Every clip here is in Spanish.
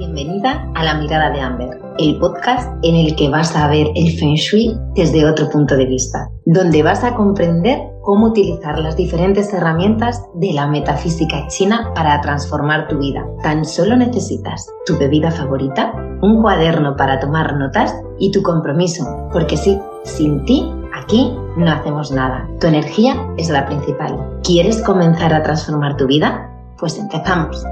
bienvenida a La Mirada de Amber, el podcast en el que vas a ver el Feng Shui desde otro punto de vista, donde vas a comprender cómo utilizar las diferentes herramientas de la metafísica china para transformar tu vida. Tan solo necesitas tu bebida favorita, un cuaderno para tomar notas y tu compromiso, porque sí, sin ti Aquí no hacemos nada. Tu energía es la principal. ¿Quieres comenzar a transformar tu vida? Pues empezamos.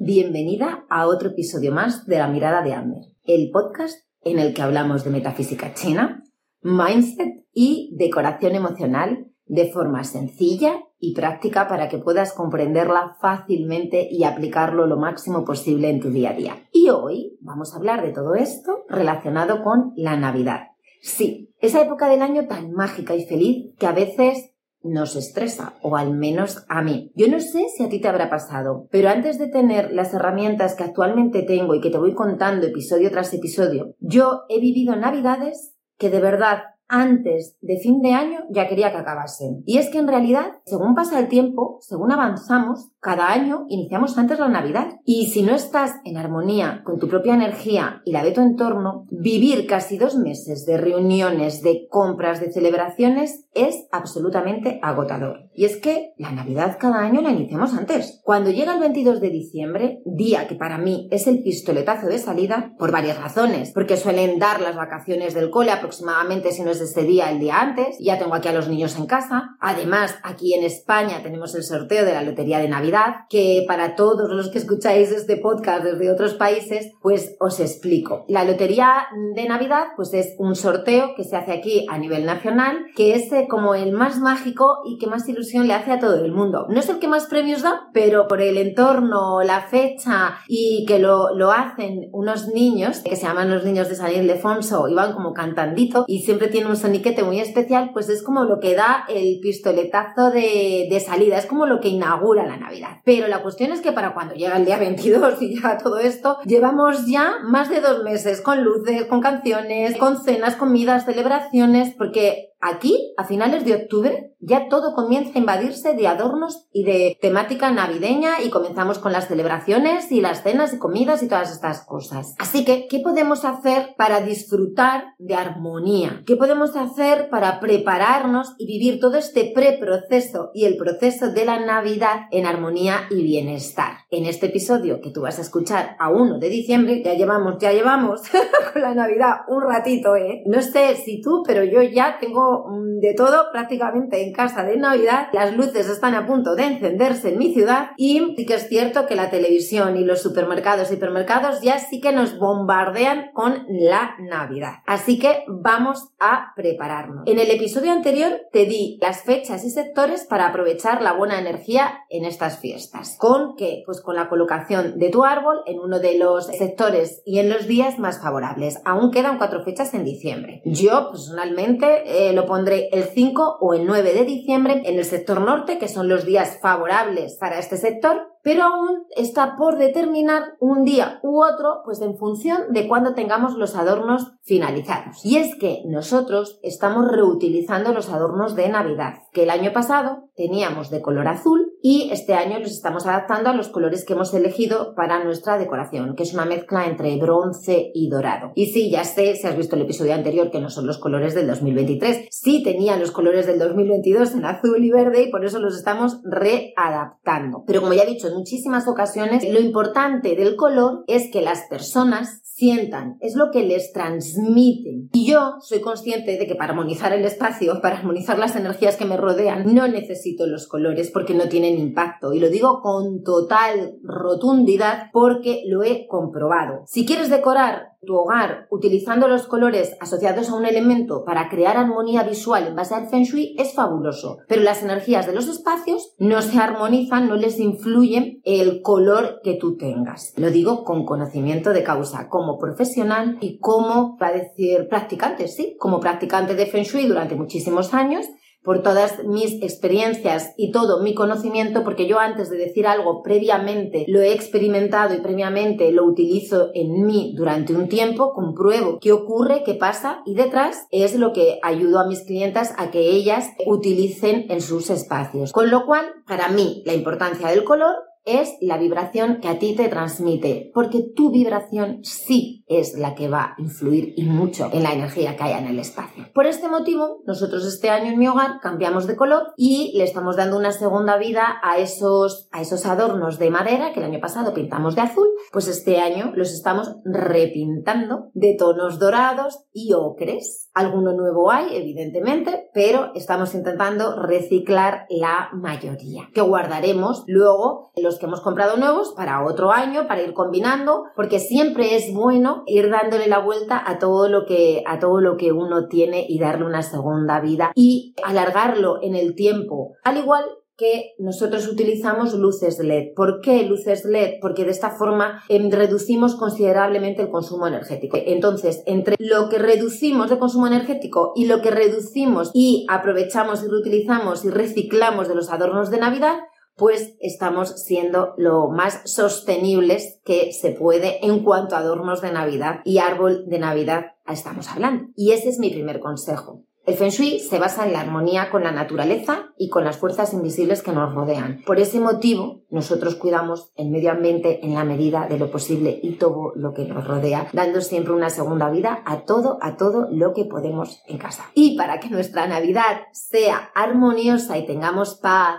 Bienvenida a otro episodio más de La Mirada de Amber, el podcast en el que hablamos de metafísica china, mindset y decoración emocional de forma sencilla y práctica para que puedas comprenderla fácilmente y aplicarlo lo máximo posible en tu día a día. Y hoy vamos a hablar de todo esto relacionado con la Navidad. Sí, esa época del año tan mágica y feliz que a veces nos estresa, o al menos a mí. Yo no sé si a ti te habrá pasado, pero antes de tener las herramientas que actualmente tengo y que te voy contando episodio tras episodio, yo he vivido navidades que de verdad antes de fin de año ya quería que acabasen. Y es que en realidad, según pasa el tiempo, según avanzamos, cada año iniciamos antes la Navidad. Y si no estás en armonía con tu propia energía y la de tu entorno, vivir casi dos meses de reuniones, de compras, de celebraciones es absolutamente agotador. Y es que la Navidad cada año la iniciamos antes. Cuando llega el 22 de diciembre, día que para mí es el pistoletazo de salida, por varias razones, porque suelen dar las vacaciones del cole aproximadamente si no es este día el día antes, ya tengo aquí a los niños en casa. Además, aquí en España tenemos el sorteo de la Lotería de Navidad, que para todos los que escucháis este podcast desde otros países, pues os explico. La Lotería de Navidad, pues es un sorteo que se hace aquí a nivel nacional, que es eh, como el más mágico y que más ilusión le hace a todo el mundo. No es el que más premios da, pero por el entorno, la fecha y que lo, lo hacen unos niños, que se llaman los niños de San Ildefonso y van como cantandito y siempre tienen un soniquete muy especial, pues es como lo que da el pistoletazo de, de, salida, es como lo que inaugura la Navidad. Pero la cuestión es que para cuando llega el día 22 y llega todo esto, llevamos ya más de dos meses con luces, con canciones, con cenas, comidas, celebraciones, porque Aquí, a finales de octubre, ya todo comienza a invadirse de adornos y de temática navideña y comenzamos con las celebraciones y las cenas y comidas y todas estas cosas. Así que, ¿qué podemos hacer para disfrutar de armonía? ¿Qué podemos hacer para prepararnos y vivir todo este preproceso y el proceso de la Navidad en armonía y bienestar? En este episodio que tú vas a escuchar a 1 de diciembre, ya llevamos, ya llevamos con la Navidad un ratito, ¿eh? No sé si tú, pero yo ya tengo Mm, de todo prácticamente en casa de Navidad. Las luces están a punto de encenderse en mi ciudad y sí que es cierto que la televisión y los supermercados y hipermercados ya sí que nos bombardean con la Navidad. Así que vamos a prepararnos. En el episodio anterior te di las fechas y sectores para aprovechar la buena energía en estas fiestas. ¿Con qué? Pues con la colocación de tu árbol en uno de los sectores y en los días más favorables. Aún quedan cuatro fechas en diciembre. Yo personalmente eh, lo pondré el 5 o el 9 de diciembre en el sector norte, que son los días favorables para este sector, pero aún está por determinar un día u otro, pues en función de cuando tengamos los adornos finalizados. Y es que nosotros estamos reutilizando los adornos de Navidad, que el año pasado teníamos de color azul y este año los estamos adaptando a los colores que hemos elegido para nuestra decoración, que es una mezcla entre bronce y dorado. Y sí, ya sé, si has visto el episodio anterior, que no son los colores del 2023, sí tenían los colores del 2022 en azul y verde y por eso los estamos readaptando. Pero como ya he dicho muchísimas ocasiones, lo importante del color es que las personas sientan, es lo que les transmiten. Y yo soy consciente de que para armonizar el espacio, para armonizar las energías que me rodean, no necesito los colores porque no tienen impacto. Y lo digo con total rotundidad porque lo he comprobado. Si quieres decorar tu hogar utilizando los colores asociados a un elemento para crear armonía visual en base al feng shui es fabuloso, pero las energías de los espacios no se armonizan, no les influye el color que tú tengas. Lo digo con conocimiento de causa, como profesional y como, para decir, practicante, sí, como practicante de feng shui durante muchísimos años por todas mis experiencias y todo mi conocimiento, porque yo antes de decir algo previamente lo he experimentado y previamente lo utilizo en mí durante un tiempo, compruebo qué ocurre, qué pasa y detrás es lo que ayudo a mis clientas a que ellas utilicen en sus espacios. Con lo cual, para mí, la importancia del color es la vibración que a ti te transmite, porque tu vibración sí es la que va a influir y mucho en la energía que haya en el espacio. Por este motivo, nosotros este año en mi hogar cambiamos de color y le estamos dando una segunda vida a esos, a esos adornos de madera que el año pasado pintamos de azul, pues este año los estamos repintando de tonos dorados y ocres. Alguno nuevo hay, evidentemente, pero estamos intentando reciclar la mayoría, que guardaremos luego los que hemos comprado nuevos para otro año, para ir combinando, porque siempre es bueno ir dándole la vuelta a todo lo que, a todo lo que uno tiene y darle una segunda vida y alargarlo en el tiempo. Al igual que nosotros utilizamos luces LED. ¿Por qué luces LED? Porque de esta forma em, reducimos considerablemente el consumo energético. Entonces, entre lo que reducimos de consumo energético y lo que reducimos y aprovechamos y reutilizamos y reciclamos de los adornos de Navidad, pues estamos siendo lo más sostenibles que se puede en cuanto a adornos de Navidad y árbol de Navidad estamos hablando. Y ese es mi primer consejo. El Feng Shui se basa en la armonía con la naturaleza y con las fuerzas invisibles que nos rodean. Por ese motivo, nosotros cuidamos el medio ambiente en la medida de lo posible y todo lo que nos rodea, dando siempre una segunda vida a todo, a todo lo que podemos en casa. Y para que nuestra Navidad sea armoniosa y tengamos paz,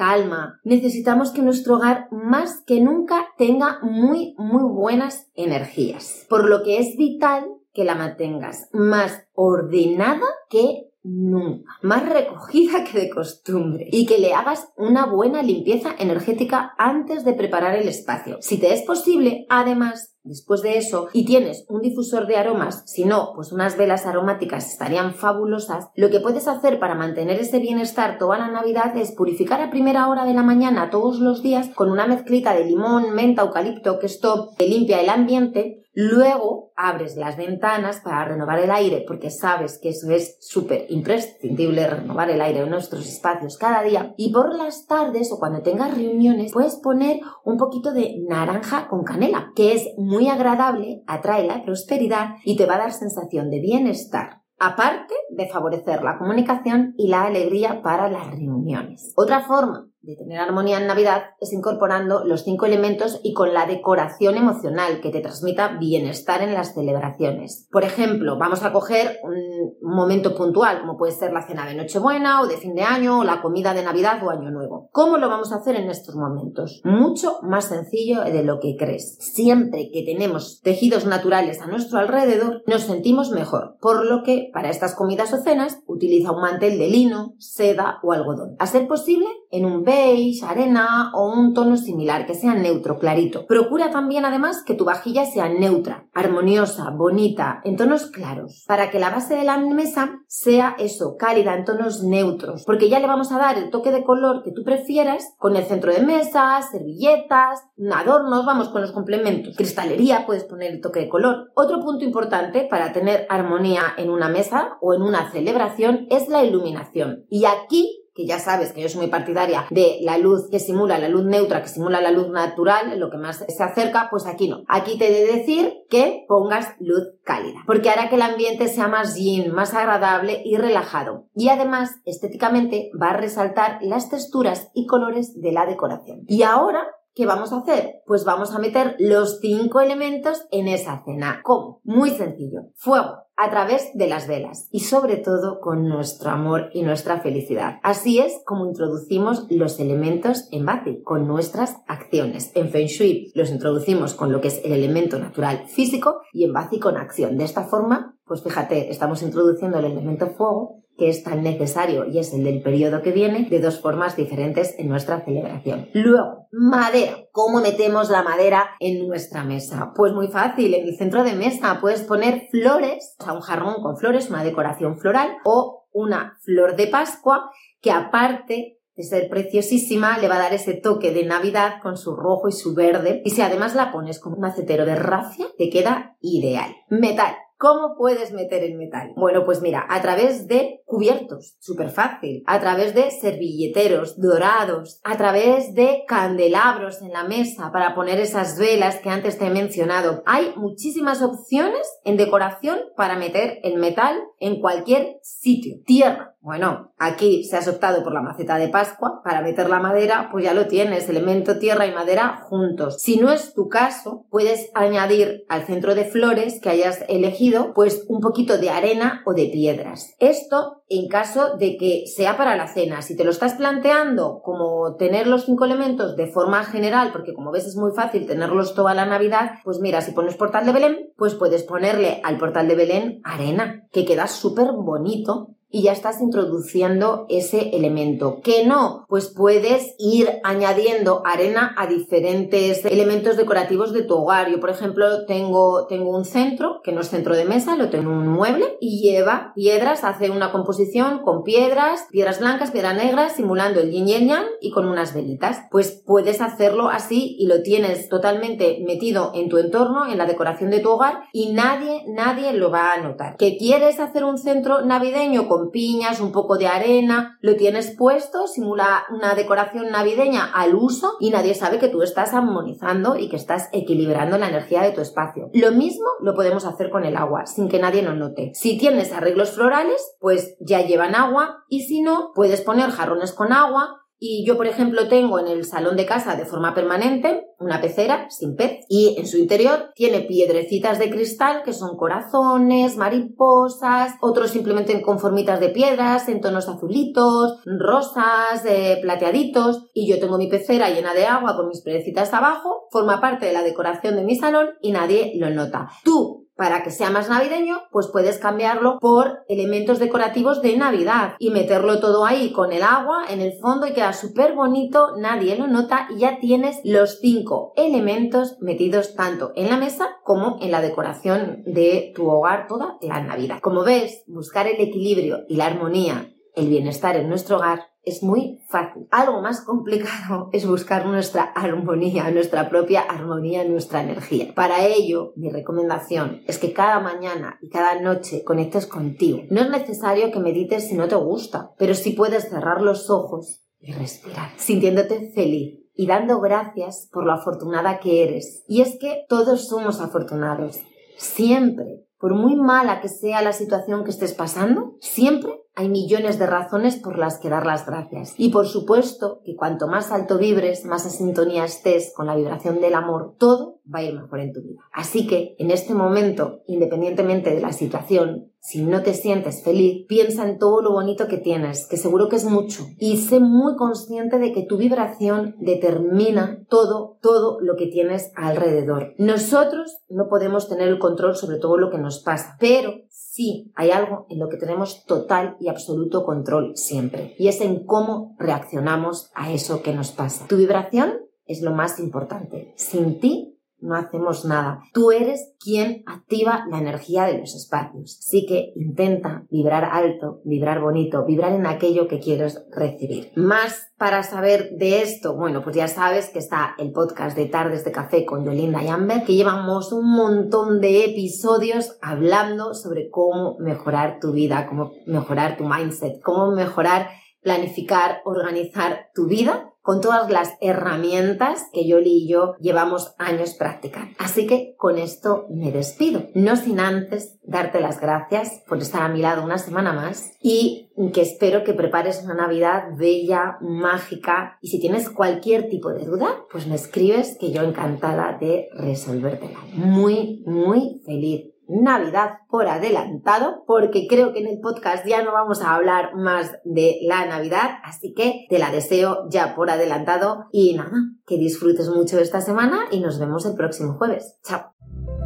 calma, necesitamos que nuestro hogar más que nunca tenga muy, muy buenas energías. Por lo que es vital que la mantengas más ordenada que nunca, más recogida que de costumbre y que le hagas una buena limpieza energética antes de preparar el espacio. Si te es posible, además, después de eso, y tienes un difusor de aromas, si no, pues unas velas aromáticas estarían fabulosas, lo que puedes hacer para mantener ese bienestar toda la Navidad es purificar a primera hora de la mañana todos los días con una mezclita de limón, menta, eucalipto, que esto te limpia el ambiente, Luego abres las ventanas para renovar el aire, porque sabes que eso es súper imprescindible, renovar el aire en nuestros espacios cada día. Y por las tardes o cuando tengas reuniones, puedes poner un poquito de naranja con canela, que es muy agradable, atrae la prosperidad y te va a dar sensación de bienestar. Aparte de favorecer la comunicación y la alegría para las reuniones. Otra forma de tener armonía en Navidad es incorporando los cinco elementos y con la decoración emocional que te transmita bienestar en las celebraciones. Por ejemplo, vamos a coger un momento puntual, como puede ser la cena de Nochebuena o de fin de año o la comida de Navidad o Año Nuevo. ¿Cómo lo vamos a hacer en estos momentos? Mucho más sencillo de lo que crees. Siempre que tenemos tejidos naturales a nuestro alrededor, nos sentimos mejor, por lo que para estas comidas o cenas utiliza un mantel de lino, seda o algodón. A ser posible, en un beige, arena o un tono similar, que sea neutro, clarito. Procura también además que tu vajilla sea neutra, armoniosa, bonita, en tonos claros, para que la base de la mesa sea eso, cálida, en tonos neutros, porque ya le vamos a dar el toque de color que tú prefieras con el centro de mesa, servilletas, adornos, vamos con los complementos. Cristalería, puedes poner el toque de color. Otro punto importante para tener armonía en una mesa o en una celebración es la iluminación. Y aquí que ya sabes que yo soy muy partidaria de la luz que simula la luz neutra, que simula la luz natural, lo que más se acerca, pues aquí no. Aquí te he de decir que pongas luz cálida, porque hará que el ambiente sea más yin, más agradable y relajado. Y además, estéticamente, va a resaltar las texturas y colores de la decoración. Y ahora ¿Qué vamos a hacer? Pues vamos a meter los cinco elementos en esa cena. ¿Cómo? Muy sencillo. Fuego a través de las velas y sobre todo con nuestro amor y nuestra felicidad. Así es como introducimos los elementos en Bazi, con nuestras acciones. En Feng Shui los introducimos con lo que es el elemento natural físico y en Bazi con acción. De esta forma, pues fíjate, estamos introduciendo el elemento fuego que es tan necesario y es el del periodo que viene, de dos formas diferentes en nuestra celebración. Luego, madera. ¿Cómo metemos la madera en nuestra mesa? Pues muy fácil, en el centro de mesa puedes poner flores, un jarrón con flores, una decoración floral o una flor de Pascua que aparte de ser preciosísima, le va a dar ese toque de Navidad con su rojo y su verde. Y si además la pones con un macetero de rafia, te queda ideal. Metal. ¿Cómo puedes meter el metal? Bueno, pues mira, a través de cubiertos, súper fácil, a través de servilleteros dorados, a través de candelabros en la mesa para poner esas velas que antes te he mencionado. Hay muchísimas opciones en decoración para meter el metal en cualquier sitio. Tierra, Bueno, aquí se has optado por la maceta de Pascua para meter la madera, pues ya lo tienes, elemento tierra y madera juntos. Si no es tu caso, puedes añadir al centro de flores que hayas elegido, pues un poquito de arena o de piedras. Esto en caso de que sea para la cena. Si te lo estás planteando como tener los cinco elementos de forma general, porque como ves es muy fácil tenerlos toda la Navidad, pues mira, si pones portal de Belén, pues puedes ponerle al portal de Belén arena, que queda súper bonito y ya estás introduciendo ese elemento. Que no, pues puedes ir añadiendo arena a diferentes elementos decorativos de tu hogar. Yo, por ejemplo, tengo, tengo un centro, que no es centro de mesa, lo tengo en un mueble y lleva piedras, hace una composición con piedras, piedras blancas, piedras negras, simulando el yin y el yang y con unas velitas. Pues puedes hacerlo así y lo tienes totalmente metido en tu entorno, en la decoración de tu hogar y nadie, nadie lo va a notar. ¿Que quieres hacer un centro navideño con piñas, un poco de arena, lo tienes puesto, simula una decoración navideña al uso y nadie sabe que tú estás armonizando y que estás equilibrando la energía de tu espacio. Lo mismo lo podemos hacer con el agua, sin que nadie lo note. Si tienes arreglos florales, pues ya llevan agua y si no, puedes poner jarrones con agua y yo, por ejemplo, tengo en el salón de casa de forma permanente una pecera sin pez y en su interior tiene piedrecitas de cristal que son corazones, mariposas, otros simplemente en conformitas de piedras, en tonos azulitos, rosas, eh, plateaditos y yo tengo mi pecera llena de agua con mis piedrecitas abajo, forma parte de la decoración de mi salón y nadie lo nota. Tú para que sea más navideño, pues puedes cambiarlo por elementos decorativos de Navidad y meterlo todo ahí con el agua en el fondo y queda súper bonito, nadie lo nota y ya tienes los cinco elementos metidos tanto en la mesa como en la decoración de tu hogar toda la Navidad. Como ves, buscar el equilibrio y la armonía, el bienestar en nuestro hogar es muy fácil. Algo más complicado es buscar nuestra armonía, nuestra propia armonía, nuestra energía. Para ello, mi recomendación es que cada mañana y cada noche conectes contigo. No es necesario que medites si no te gusta, pero sí puedes cerrar los ojos y respirar, sintiéndote feliz y dando gracias por lo afortunada que eres. Y es que todos somos afortunados. Siempre, por muy mala que sea la situación que estés pasando, siempre hay millones de razones por las que dar las gracias. Y por supuesto que cuanto más alto vibres, más a sintonía estés con la vibración del amor, todo va a ir mejor en tu vida. Así que en este momento, independientemente de la situación, si no te sientes feliz, piensa en todo lo bonito que tienes, que seguro que es mucho, y sé muy consciente de que tu vibración determina todo, todo lo que tienes alrededor. Nosotros no podemos tener el control sobre todo lo que nos pasa, pero sí hay algo en lo que tenemos total y absoluto control siempre, y es en cómo reaccionamos a eso que nos pasa. Tu vibración es lo más importante. Sin ti no hacemos nada. Tú eres quien activa la energía de los espacios. Así que intenta vibrar alto, vibrar bonito, vibrar en aquello que quieres recibir. Más para saber de esto, bueno, pues ya sabes que está el podcast de Tardes de Café con Yolinda y Amber, que llevamos un montón de episodios hablando sobre cómo mejorar tu vida, cómo mejorar tu mindset, cómo mejorar planificar, organizar tu vida con todas las herramientas que Yoli y yo llevamos años practicando. Así que con esto me despido, no sin antes darte las gracias por estar a mi lado una semana más y que espero que prepares una Navidad bella, mágica y si tienes cualquier tipo de duda, pues me escribes que yo encantada de resolvértela. Muy, muy feliz Navidad por adelantado, porque creo que en el podcast ya no vamos a hablar más de la Navidad, así que te la deseo ya por adelantado y nada, que disfrutes mucho esta semana y nos vemos el próximo jueves. Chao.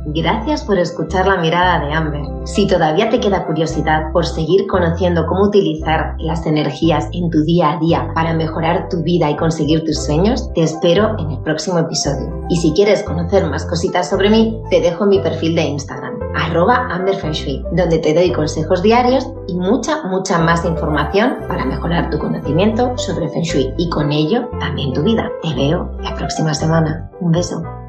Gracias por escuchar la mirada de Amber. Si todavía te queda curiosidad por seguir conociendo cómo utilizar las energías en tu día a día para mejorar tu vida y conseguir tus sueños, te espero en el próximo episodio. Y si quieres conocer más cositas sobre mí, te dejo mi perfil de Instagram, arroba donde te doy consejos diarios y mucha, mucha más información para mejorar tu conocimiento sobre Feng Shui y con ello también tu vida. Te veo la próxima semana. Un beso.